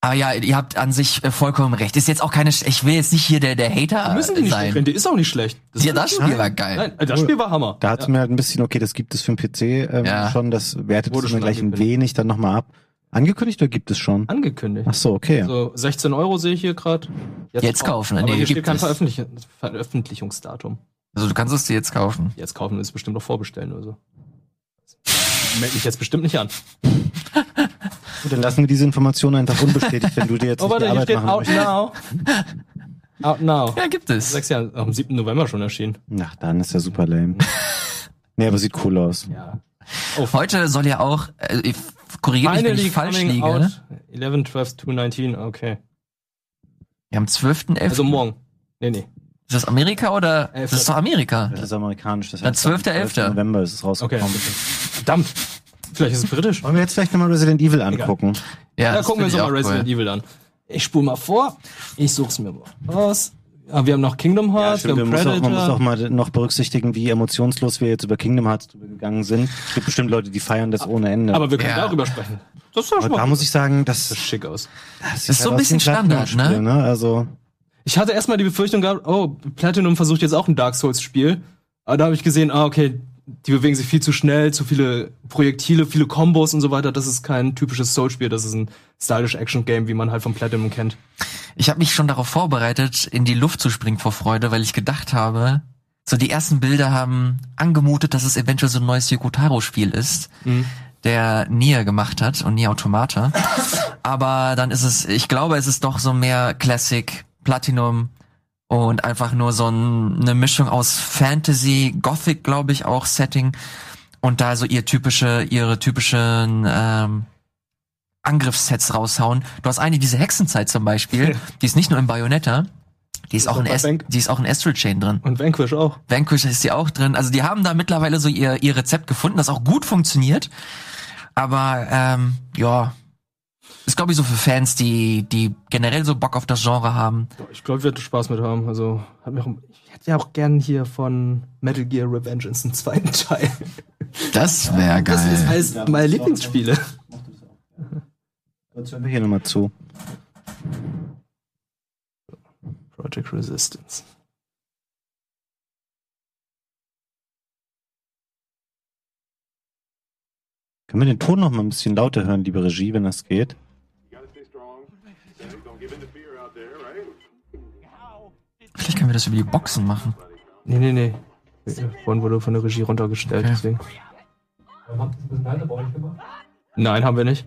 Aber ja, ihr habt an sich äh, vollkommen recht. Ist jetzt auch keine, Sch- ich will jetzt nicht hier der, der Hater Müssen die nicht sein. schlecht die ist auch nicht schlecht. ja, ist das. Spiel war geil. Nein, das Spiel war Hammer. Da hat's mir halt ein bisschen, okay, das gibt es für den PC ähm, Ja. schon, das wertet es mir schon gleich ein wenig dann nochmal ab. Angekündigt oder gibt es schon? Angekündigt. Ach so, okay. So 16 Euro sehe ich hier gerade. Jetzt kaufen, Aber nee, hier steht gibt kein es. Veröffentlich Veröffentlichungsdatum. Also du kannst es dir jetzt kaufen. Jetzt kaufen ist bestimmt noch vorbestellen oder so. Meld mich jetzt bestimmt nicht an. Gut, dann lassen wir diese Information einfach unbestätigt, wenn du dir jetzt Oh, nicht die warte, hier Arbeit steht machen Out möchtest. Now. Out Now. Ja, gibt es. Sechs Jahre, am 7. November schon erschienen. Ach, dann ist ja super lame. nee, aber sieht cool aus. Ja. Heute soll ja auch, äh, ich- korrigiert mich, wenn ich falsch liege. out. 11, 12, 219, okay. Ja, am 12.11. Also morgen. Nee, nee. Ist das Amerika oder? Elfter. Das ist doch Amerika. Das ist amerikanisch. Das Dann heißt, am 12.11.. November ist es Okay. rausgekommen. Verdammt. Vielleicht ist es britisch. Wollen wir jetzt vielleicht nochmal Resident Evil angucken? Ja, Ja, das gucken wir uns find doch mal ich auch Resident cool. Evil an. Ich spule mal vor. Ich such's mir mal raus. Ah, wir haben noch Kingdom Ja, Hearts, stimmt, wir haben man, muss auch, man muss auch Predator. mal noch berücksichtigen, wie emotionslos wir jetzt über Kingdom Hearts drüber gegangen sind. Es gibt bestimmt Leute, die feiern das ohne Ende. Aber wir können Ja. darüber sprechen. Das ist ja schon Aber mal da muss ich sagen, das, das sieht schick aus. das ist so ein bisschen Standard, Platinum-Spiel, ne? Also, Ich hatte erstmal die Befürchtung gehabt, oh, Platinum versucht jetzt auch ein Dark Souls-Spiel. Aber da habe ich gesehen, ah, okay, die bewegen sich viel zu schnell, zu viele Projektile, viele Kombos und so weiter. Das ist kein typisches Souls-Spiel, das ist ein stylish Action-Game, wie man halt von Platinum kennt. Ich habe mich schon darauf vorbereitet, in die Luft zu springen vor Freude, weil ich gedacht habe, so die ersten Bilder haben angemutet, dass es eventuell so ein neues Yokotaro-Spiel ist, der Nier gemacht hat und Nier Automata. Aber dann ist es, ich glaube, es ist doch so mehr Classic, Platinum und einfach nur so ein, eine Mischung aus Fantasy, Gothic, glaube ich, auch Setting und da so ihr typische, ihre typischen ähm, Angriffssets raushauen. Du hast eine, diese Hexenzeit zum Beispiel, die ist nicht nur in Bayonetta, die ist, auch in, Est die ist auch in Astral Chain drin. Und Vanquish auch. Vanquish ist sie auch drin. Also die haben da mittlerweile so ihr, ihr Rezept gefunden, das auch gut funktioniert. Aber ähm, ja, ist glaube ich so für Fans, die die generell so Bock auf das Genre haben. Ich glaube, ich werde Spaß mit haben. Also, hat mir auch, ich hätte ja auch gern hier von Metal Gear Revengeance einen zweiten Teil. Das wäre Das ist geil. eines meiner Lieblingsspiele. jetzt hören wir hier nochmal zu. Project Resistance. Können wir den Ton noch mal ein bisschen lauter hören, liebe Regie, wenn das geht? Vielleicht können wir das über die Boxen machen. Nee, nee, nee. Vorhin wurde von der Regie runtergestellt, Okay. deswegen. Nein, haben wir nicht.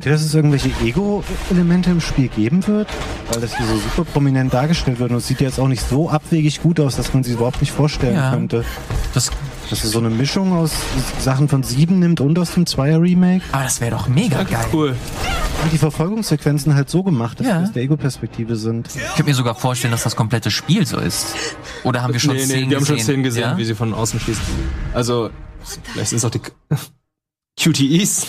Glaubt ihr, dass es irgendwelche Ego-Elemente im Spiel geben wird? Weil das hier so super prominent dargestellt wird und es sieht jetzt auch nicht so abwegig gut aus, dass man sich überhaupt nicht vorstellen Ja. könnte. Das, Dass es so eine Mischung aus Sachen von 7 nimmt und aus dem 2er-Remake. aber das wäre doch mega geil. Cool. Und die Verfolgungssequenzen halt so gemacht, dass Ja. die aus der Ego-Perspektive sind. Ich könnte mir sogar vorstellen, dass das komplette Spiel so ist. Oder haben wir schon nee, Szenen nee, wir haben schon gesehen? Szenen gesehen, ja? wie sie von außen schießt. Also, vielleicht sind es auch die QTEs.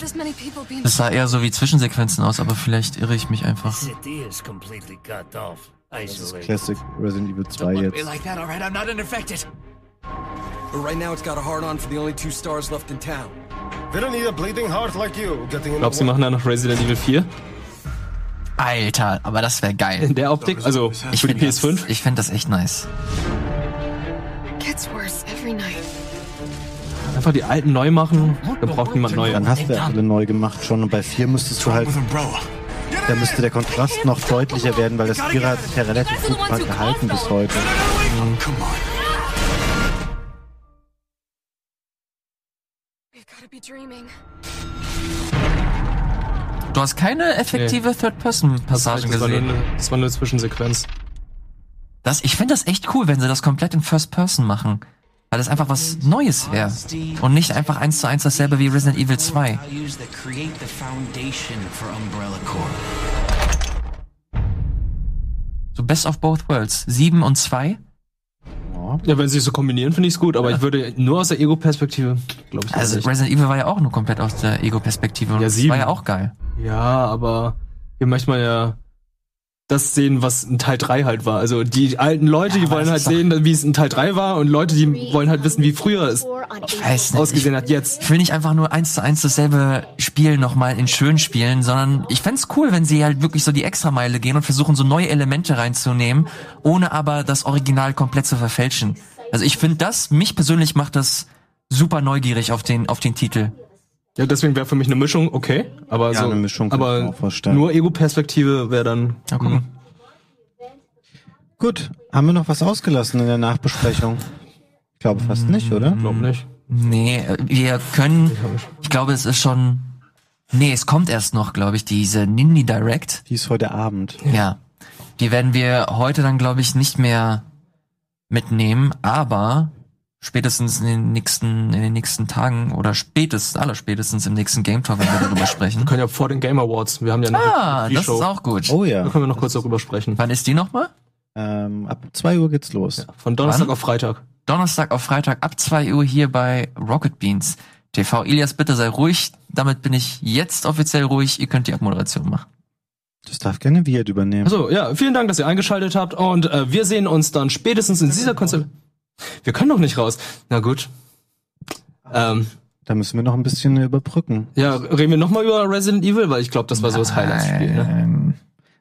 Das sah eher so wie Zwischensequenzen aus, aber vielleicht irre ich mich einfach. City is completely cut off. Isolated. Classic Resident Evil 2 Be jetzt. like that, alright? I'm not unaffected. But right now, it's got a hard on for the only two stars left in town. We don't need a bleeding heart like you getting in Glaubst du, sie machen da noch Resident Evil 4? Alter, aber das wäre geil. In der Optik? Also, Ich für die finde PS5? das, ich find das echt nice. gets worse every night. Einfach die alten neu machen, dann braucht niemand neue. Dann hast du ja alle neu gemacht schon und bei 4 müsstest du halt, da müsste der Kontrast noch deutlicher werden, weil das 4 hat sich ja relativ gut gehalten bis heute. Dreaming. Du hast keine effektive war nur gesehen. eine, das war nur eine Zwischensequenz. Das, ich finde das echt cool, wenn sie das komplett in First Person machen. Weil das einfach was Neues wäre. Und nicht einfach eins zu eins dasselbe wie Resident Evil 2. Values that create the foundation for Umbrella Corp. So Best of Both Worlds. 7 und 2. Ja, wenn sie es so kombinieren, finde ich es gut, aber ich würde nur aus der Ego-Perspektive, glaube ich, Also nicht. Resident Evil war ja auch nur komplett aus der Ego-Perspektive. Und Ja, das sieben. war ja auch geil. Ja, aber hier möchte man ja das sehen, was in Teil 3 halt war. Also die alten Leute, die aber wollen halt sehen, wie es in Teil 3 war und Leute, die wollen halt wissen, wie früher es Weiß nicht. ausgesehen hat jetzt. Ich will nicht einfach nur eins zu eins dasselbe Spiel nochmal in schön spielen, sondern ich fänd's cool, wenn sie halt wirklich so die Extrameile gehen und versuchen, so neue Elemente reinzunehmen, ohne aber das Original komplett zu verfälschen. Also ich finde das, mich persönlich macht das super neugierig auf den, auf den Titel. Ja, deswegen wäre für mich eine Mischung okay, aber Ja, so eine Mischung kann ich mir aber auch vorstellen. nur Ego-Perspektive wäre dann Ja, guck mal. Gut, haben wir noch was ausgelassen in der Nachbesprechung? Ich glaube fast nicht, oder? glaub nicht. Nee, wir können, ich glaube, es ist schon, nee, es kommt erst noch, glaube ich, diese Nindy Direct. Die ist heute Abend. Ja. Die werden wir heute dann, glaube ich, nicht mehr mitnehmen, aber spätestens in den nächsten, in den nächsten Tagen oder spätestens, allerspätestens im nächsten Game Talk werden wir darüber sprechen. Wir können ja vor den Game Awards, wir haben ja eine Ah, das Show. ist auch gut. Oh ja. Da können wir noch kurz darüber sprechen. Wann ist die nochmal? Ähm, ab 2 Uhr geht's los. Von Donnerstag Wann? auf Freitag. Donnerstag auf Freitag ab 2 Uhr hier bei Rocket Beans TV. Ilias, bitte sei ruhig. Damit bin ich jetzt offiziell ruhig. Ihr könnt die Abmoderation machen. Das darf gerne Wirt übernehmen. Also ja, vielen Dank, dass ihr eingeschaltet habt und äh, wir sehen uns dann spätestens in dieser Konzert. Wir können doch nicht raus. Na gut. Ähm, Da müssen wir noch ein bisschen überbrücken. ja, reden wir nochmal über Resident Evil, weil ich glaube, das war so das Highlight-Spiel. Ne?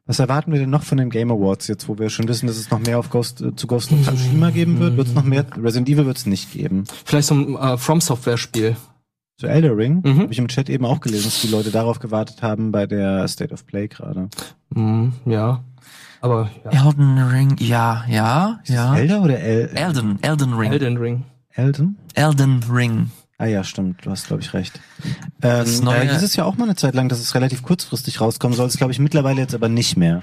Was erwarten wir denn noch von den Game Awards jetzt, wo wir schon wissen, dass es noch mehr auf Ghost, äh, zu Ghost of Tsushima geben wird? Wird es noch mehr? Resident Evil wird es nicht geben. Vielleicht so ein äh, From Software-Spiel. Zu Elder Ring Mhm. habe ich im Chat eben auch gelesen, dass die Leute darauf gewartet haben bei der State of Play gerade. Mhm, ja. Aber ja. Elden Ring, ja, ja, ja. Elder oder El Elden, Elden Ring. Elden Ring. Elden? Elden Ring. Ah ja, stimmt, du hast, glaube ich, recht. Ähm, Das neue- da hieß es ja auch mal eine Zeit lang, dass es relativ kurzfristig rauskommen soll. Das glaube ich mittlerweile jetzt aber nicht mehr.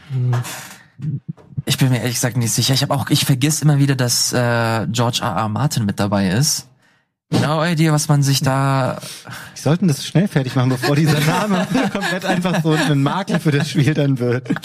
Ich bin mir ehrlich gesagt nicht sicher. Ich habe auch, ich vergiss immer wieder, dass äh, George R. R. Martin mit dabei ist. no idea, was man sich da. Die sollten das schnell fertig machen, bevor dieser Name komplett einfach so ein Makel für das Spiel dann wird.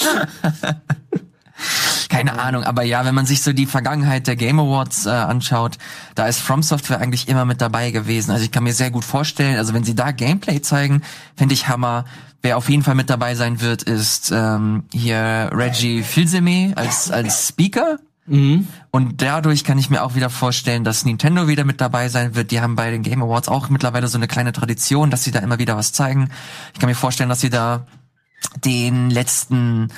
Keine Ahnung, aber ja, wenn man sich so die Vergangenheit der Game Awards äh, anschaut, da ist From Software eigentlich immer mit dabei gewesen. Also ich kann mir sehr gut vorstellen, also wenn sie da Gameplay zeigen, finde ich Hammer. Wer auf jeden Fall mit dabei sein wird, ist ähm, hier Reggie Fils-Aimé als als Speaker. Mhm. Und dadurch kann ich mir auch wieder vorstellen, dass Nintendo wieder mit dabei sein wird. Die haben bei den Game Awards auch mittlerweile so eine kleine Tradition, dass sie da immer wieder was zeigen. Ich kann mir vorstellen, dass sie da den letzten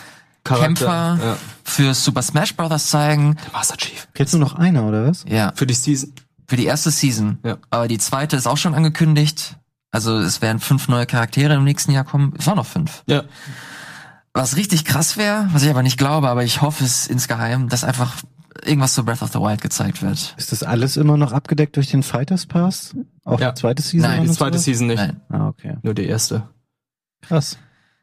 Charakter, Kämpfer ja. für Super Smash Bros. zeigen. Master Chief. Jetzt nur noch einer, oder was? Ja. Für die Season. Für die erste Season. Ja. Aber die zweite ist auch schon angekündigt. Also es werden fünf neue Charaktere im nächsten Jahr kommen. Es waren noch fünf. Ja. Was richtig krass wäre, was ich aber nicht glaube, aber ich hoffe es insgeheim, dass einfach irgendwas zu Breath of the Wild gezeigt wird. Ist das alles immer noch abgedeckt durch den Fighters Pass? Auch Ja. die zweite Season? Nein, Die zweite? Season nicht. Nein. Ah, okay. Nur die erste. Krass.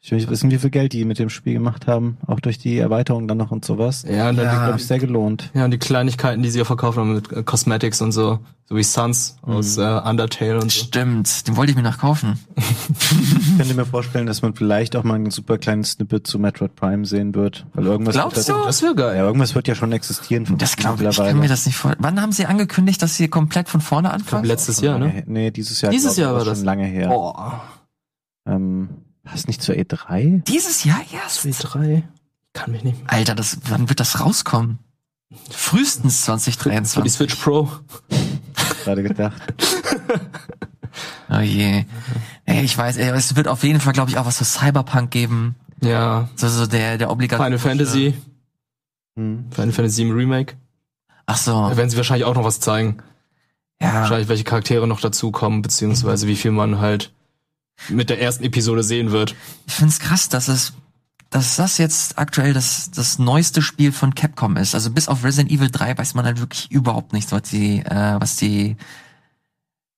Ich will nicht wissen, wie viel Geld die mit dem Spiel gemacht haben. Auch durch die Erweiterung dann noch und sowas. Ja, und dann Hat, die, glaube ich, sehr gelohnt. ja, und die Kleinigkeiten, die sie ja verkauft haben mit äh, Cosmetics und so. So wie Suns aus äh, Undertale und so. Stimmt, den wollte ich mir noch kaufen. Ich könnte mir vorstellen, dass man vielleicht auch mal ein super kleines Snippet zu Metroid Prime sehen wird. Weil irgendwas Glaubst wird, du? Das wäre geil. Ja, irgendwas wird ja schon existieren. von Das glaube ich, ich kann mir das nicht vor. Wann haben sie angekündigt, dass sie komplett von vorne anfangen? Letztes Jahr, ne? Nee, dieses Jahr. Dieses glaub Jahr war das. schon lange her. Boah. Ähm, was nicht zur E E3? Dieses Jahr erst? W3. Kann mich nicht. Alter, das, wann wird das rauskommen? Frühestens Für die 2023. Switch Pro. Gerade gedacht. Oh je. Ey, ich weiß, ey, es wird auf jeden Fall, glaube ich, auch was für Cyberpunk geben. Ja. So, so der, der obligatorische. Final Fantasy. Hm. Final Fantasy 7 Remake. Ach so. Da werden sie wahrscheinlich auch noch was zeigen. Ja. Wahrscheinlich, welche Charaktere noch dazukommen, beziehungsweise wie viel man halt mit der ersten Episode sehen wird. Ich find's krass, dass es, dass das jetzt aktuell das, das neueste Spiel von Capcom ist. Also bis auf Resident Evil 3 weiß man halt wirklich überhaupt nichts, was die, äh, was die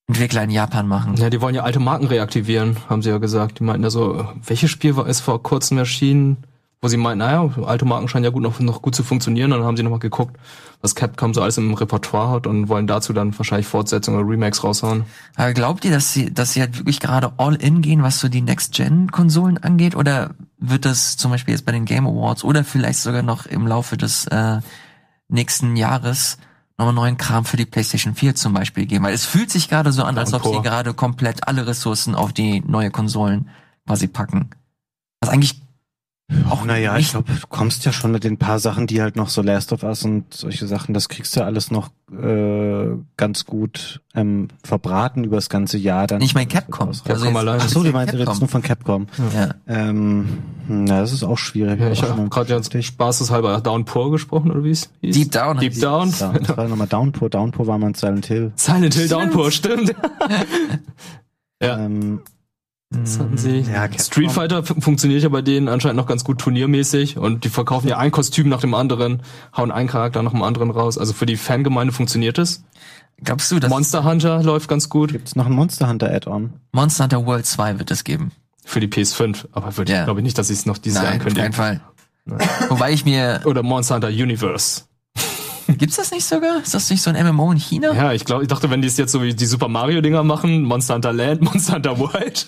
Entwickler in Japan machen. Ja, die wollen ja alte Marken reaktivieren, haben sie ja gesagt. Die meinten ja so, welches Spiel war ist vor kurzem erschienen, wo sie meinten, naja, alte Marken scheinen ja gut noch, noch gut zu funktionieren. Und dann haben sie nochmal geguckt, was Capcom so alles im Repertoire hat und wollen dazu dann wahrscheinlich Fortsetzungen oder Remakes raushauen. Aber glaubt ihr, dass sie, dass sie halt wirklich gerade all in gehen, was so die Next-Gen-Konsolen angeht? Oder wird das zum Beispiel jetzt bei den Game Awards oder vielleicht sogar noch im Laufe des äh, nächsten Jahres nochmal neuen Kram für die PlayStation 4 zum Beispiel geben? Weil es fühlt sich gerade so an, als ob sie gerade komplett alle Ressourcen auf die neue Konsolen quasi packen. Was eigentlich Auch naja, ich glaube, du kommst ja schon mit den paar Sachen, die halt noch so Last of Us und solche Sachen, das kriegst du ja alles noch äh, ganz gut ähm, verbraten über das ganze Jahr. Dann Ich mein Capcom. Also Also jetzt- Ach so, du meinst Capcom. jetzt nur von Capcom. Ja. Ähm, na, das ist auch schwierig. Ja, ich habe gerade jetzt spaßeshalber Downpour gesprochen, oder wie es hieß? Deep Down. Deep Down. Down. Das war nochmal Downpour. Downpour war mal in Silent Hill. Silent Hill Downpour, stimmt. ja. Ähm, Das hatten sie. Ja, Capcom. Street Fighter fu- funktioniert ja bei denen anscheinend noch ganz gut turniermäßig und die verkaufen ja ein Kostüm nach dem anderen, hauen einen Charakter nach dem anderen raus. Also für die Fangemeinde funktioniert es. Glaubst du, dass Monster Hunter läuft ganz gut. Gibt's noch ein Monster Hunter Add-on? Monster Hunter World 2 wird es geben? Für die PS5. Aber würde Ja. ich glaube ich nicht, dass sie es noch dieses Jahr Nein, auf ankündigen. keinen Fall. Wobei ich mir, Oder Monster Hunter Universe. Gibt's das nicht sogar? Ist das nicht so ein MMO in China? Ja, ich glaube, ich dachte, wenn die es jetzt so wie die Super Mario Dinger machen, Monster Hunter Land, Monster Hunter World,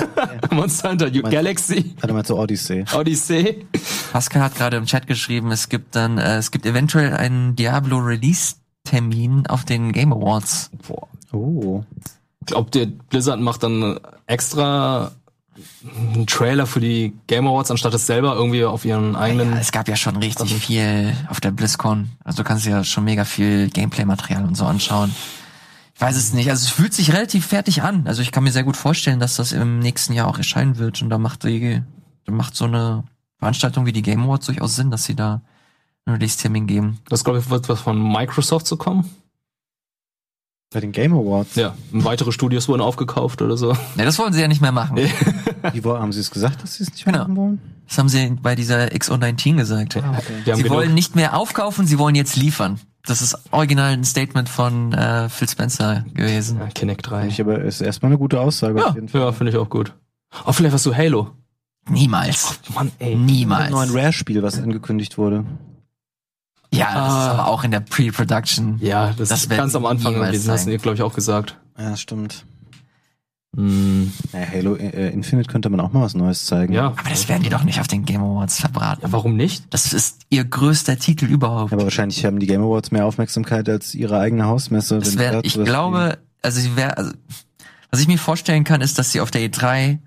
Monster Hunter U Galaxy, Warte mal zur Odyssey. Odyssey. Pascal hat gerade im Chat geschrieben, es gibt dann, äh, es gibt eventuell einen Diablo Release Termin auf den Game Awards. Boah. Oh. Ich glaube, der Blizzard macht dann extra einen Trailer für die Game Awards, anstatt es selber irgendwie auf ihren eigenen. Ja, es gab ja schon richtig viel auf der BlizzCon. Also du kannst ja schon mega viel Gameplay-Material und so anschauen. Ich weiß es nicht. Also es fühlt sich relativ fertig an. Also ich kann mir sehr gut vorstellen, dass das im nächsten Jahr auch erscheinen wird. Und da macht die, da macht so eine Veranstaltung wie die Game Awards durchaus Sinn, dass sie da einen Release-Termin geben. Das glaube ich wird was von Microsoft zu kommen. Bei den Game Awards. Ja, weitere Studios wurden aufgekauft oder so. Ja, das wollen sie ja nicht mehr machen. Wie wo- haben sie es gesagt, dass sie es nicht mehr Genau. machen wollen? Das haben sie bei dieser XO19 gesagt. Die haben Sie genug- wollen nicht mehr aufkaufen, sie wollen jetzt liefern. Das ist original ein Statement von äh, Phil Spencer gewesen. Ja, Kinect 3. Ich, aber ist erstmal eine gute Aussage. Ja, ja finde ich auch gut. Oh, vielleicht was zu Halo. Niemals. Mann, ey. Ein Niemals. neuen Rare-Spiel, was angekündigt wurde. Ja, das Ah. ist aber auch in der Pre-Production. Ja, das, ist wird ganz am Anfang gewesen, hast du, glaube ich, auch gesagt. Ja, stimmt. Hm. Ja, Halo äh, Infinite könnte man auch mal was Neues zeigen. Ja. Aber das werden die doch nicht auf den Game Awards verbraten. Ja, warum nicht? Das ist ihr größter Titel überhaupt. Aber wahrscheinlich haben die Game Awards mehr Aufmerksamkeit als ihre eigene Hausmesse. Das wär, ich glaube, also sie wär, also, was ich mir vorstellen kann, ist, dass sie auf der E3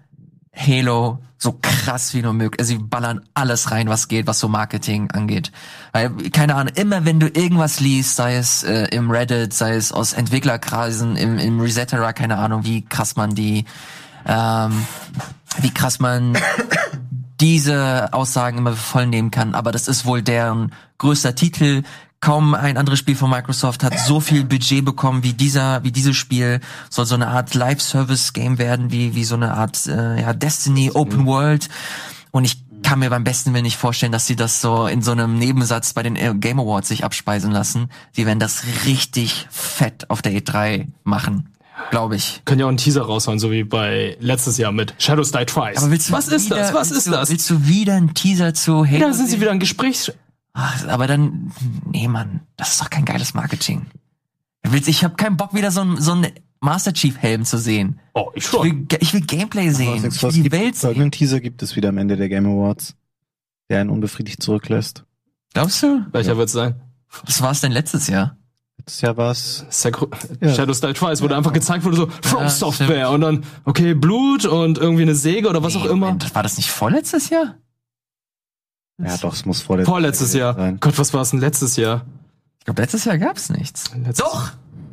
Halo so krass wie nur möglich, also sie ballern alles rein, was geht, was so Marketing angeht. Weil, keine Ahnung, immer wenn du irgendwas liest, sei es äh, im Reddit, sei es aus Entwicklerkreisen, im, im Resetterer, keine Ahnung, wie krass man die, ähm, wie krass man diese Aussagen immer voll nehmen kann. Aber das ist wohl deren größter Titel. Kaum ein anderes Spiel von Microsoft hat so viel Budget bekommen wie dieser, wie dieses Spiel. Soll so eine Art Live-Service-Game werden, wie, wie so eine Art, äh, ja, Destiny, Open World. Und ich kann mir beim besten Willen nicht vorstellen, dass sie das so in so einem Nebensatz bei den Game Awards sich abspeisen lassen. Sie werden das richtig fett auf der E3 machen. Glaube ich. Können ja auch einen Teaser raushauen, so wie bei letztes Jahr mit Shadows Die Twice. Aber willst du was ist wieder, das? Was ist du, das? Willst du wieder einen Teaser zu Halo? Da sind sie wieder ein Gesprächs... Ach, aber dann, nee, Mann, das ist doch kein geiles Marketing. Willst- Ich habe keinen Bock, wieder so einen so einen Master Chief Helm zu sehen. Oh, ich Ich schon. will, ich will Gameplay sehen. nichts Ich will die. Welt sehen. Irgendeinen Teaser gibt es wieder am Ende der Game Awards, der einen unbefriedigt zurücklässt. Glaubst du? Welcher wird's sein? Was war es denn letztes Jahr? Letztes Jahr war's. Sacro Ja. Shadows Die Twice, wo da einfach gezeigt wurde, so From Ja, Software stimmt. und dann, okay, Blut und irgendwie eine Säge oder was auch Nee, immer. Moment, war das nicht vorletztes Jahr? Ja, doch, es muss vorletztes Vorletztes Jahr. sein. Gott, was war es denn letztes Jahr? Ich glaube, letztes Jahr gab's nichts. Letztes Doch,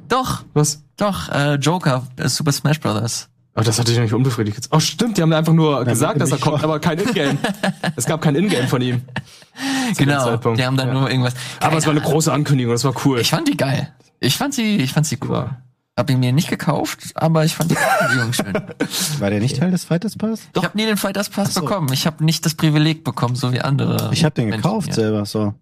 doch, Was? doch, äh, Joker, äh, Super Smash Brothers. Aber das hatte ich noch nicht unbefriedigt. Oh, stimmt, die haben einfach nur gesagt, dass er kommt, schon. aber kein Ingame. es gab kein Ingame von ihm. Genau, die haben dann Ja. nur irgendwas. Aber es war eine große Ankündigung, das war cool. Ich fand die geil. Ich fand sie, ich fand sie cool. Ja. Hab ihn mir nicht gekauft, aber ich fand die Ankündigung schön. War der nicht Teil des Fighters Pass? Ich habe nie den Fighters Pass bekommen. Ich habe nicht das Privileg bekommen, so wie andere. Ich habe den Menschen gekauft hier. selber, so.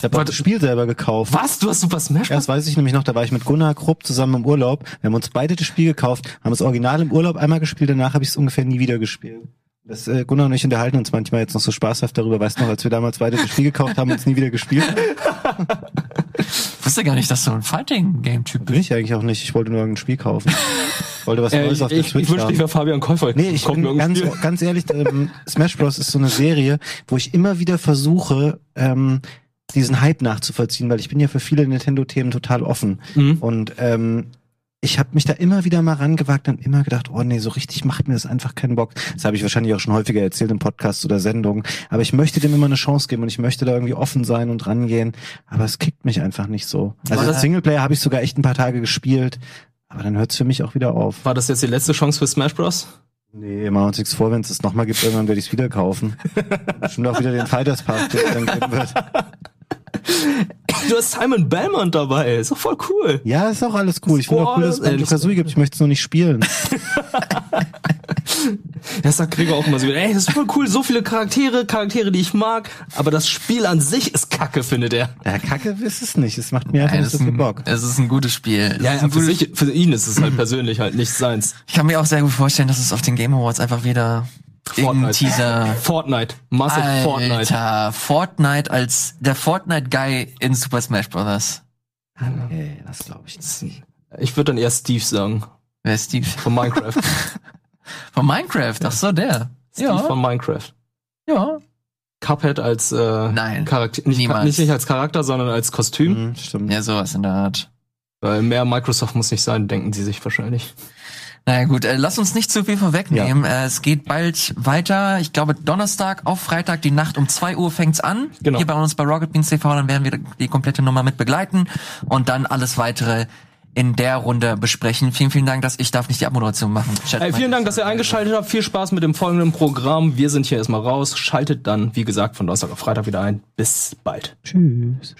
Ich habe das Spiel selber gekauft. Was? Du hast Super Smash Ja, das weiß ich nämlich noch, da war ich mit Gunnar Krupp zusammen im Urlaub. Wir haben uns beide das Spiel gekauft, haben das Original im Urlaub einmal gespielt, danach habe ich es ungefähr nie wieder gespielt. Das, äh, Gunnar und ich unterhalten uns manchmal jetzt noch so spaßhaft darüber. Weißt du noch, als wir damals beide das Spiel gekauft haben und es nie wieder gespielt haben? Ich wusste gar nicht, dass du ein Fighting-Game-Typ Bin bist. ich eigentlich auch nicht. Ich wollte nur irgendein Spiel kaufen. Ich wollte was Äh, Neues auf der ich, Switch ich wünschte, ich wäre Fabian Käufer. Nee, ich bin ganz, Spiel. ganz ehrlich, ähm, Smash Bros. ist so eine Serie, wo ich immer wieder versuche, ähm, diesen Hype nachzuvollziehen, weil ich bin ja für viele Nintendo-Themen total offen. Mhm. Und ähm, ich habe mich da immer wieder mal rangewagt und immer gedacht, oh nee, so richtig macht mir das einfach keinen Bock. Das habe ich wahrscheinlich auch schon häufiger erzählt im Podcast oder Sendungen. Aber ich möchte dem immer eine Chance geben und ich möchte da irgendwie offen sein und rangehen. Aber es kickt mich einfach nicht so. Also Singleplayer habe ich sogar echt ein paar Tage gespielt. Aber dann hört's für mich auch wieder auf. War das jetzt die letzte Chance für Smash Bros? Nee, machen wir uns nichts vor, wenn es das nochmal gibt, irgendwann werde ich es wieder kaufen. Bestimmt auch wieder den Fighters Pass, den es dann geben wird. Du hast Simon Belmont dabei. Ist doch voll cool. Ja, ist auch alles cool. Ich finde auch cool, dass es Banjo Kazooie gibt. Ich möchte es nur nicht spielen. Das sagt Gregor auch immer so. Ey, das ist voll cool. So viele Charaktere, Charaktere, die ich mag. Aber das Spiel an sich ist kacke, findet er. Ja, Kacke ist es nicht. Es macht mir einfach nicht es, so ist viel ein, Bock. es ist ein gutes Spiel. Ja, ja für, gutes sich, für ihn ist es halt persönlich halt nicht seins. Ich kann mir auch sehr gut vorstellen, dass es auf den Game Awards einfach wieder Fortnite. Teaser. Fortnite. Massive Fortnite. Alter, Fortnite als der Fortnite-Guy in Super Smash Bros. Nee, das glaube ich nicht. Ich würde dann eher Steve sagen. Wer ist Steve? Von Minecraft. Von Minecraft, ach so, der. Steve Ja. von Minecraft. Ja. Cuphead als äh, Nein, Charakter. Nicht, niemals. nicht, nicht als Charakter, sondern als Kostüm. Mhm, stimmt. Ja, sowas in der Art. Weil mehr Microsoft muss nicht sein, denken sie sich wahrscheinlich. Naja gut, äh, lass uns nicht zu viel vorwegnehmen. Äh, es geht bald weiter. Ich glaube Donnerstag auf Freitag, die Nacht um 2 Uhr fängt's an. Genau. Hier bei uns bei Rocket Beans TV, dann werden wir die komplette Nummer mit begleiten und dann alles weitere in der Runde besprechen. Vielen, vielen Dank, dass ich darf nicht die Abmoderation machen. Chat, Ey, vielen Dank, dass ihr eingeschaltet habt. Viel Spaß mit dem folgenden Programm. Wir sind hier erstmal raus. Schaltet dann, wie gesagt, von Donnerstag auf Freitag wieder ein. Bis bald. Tschüss.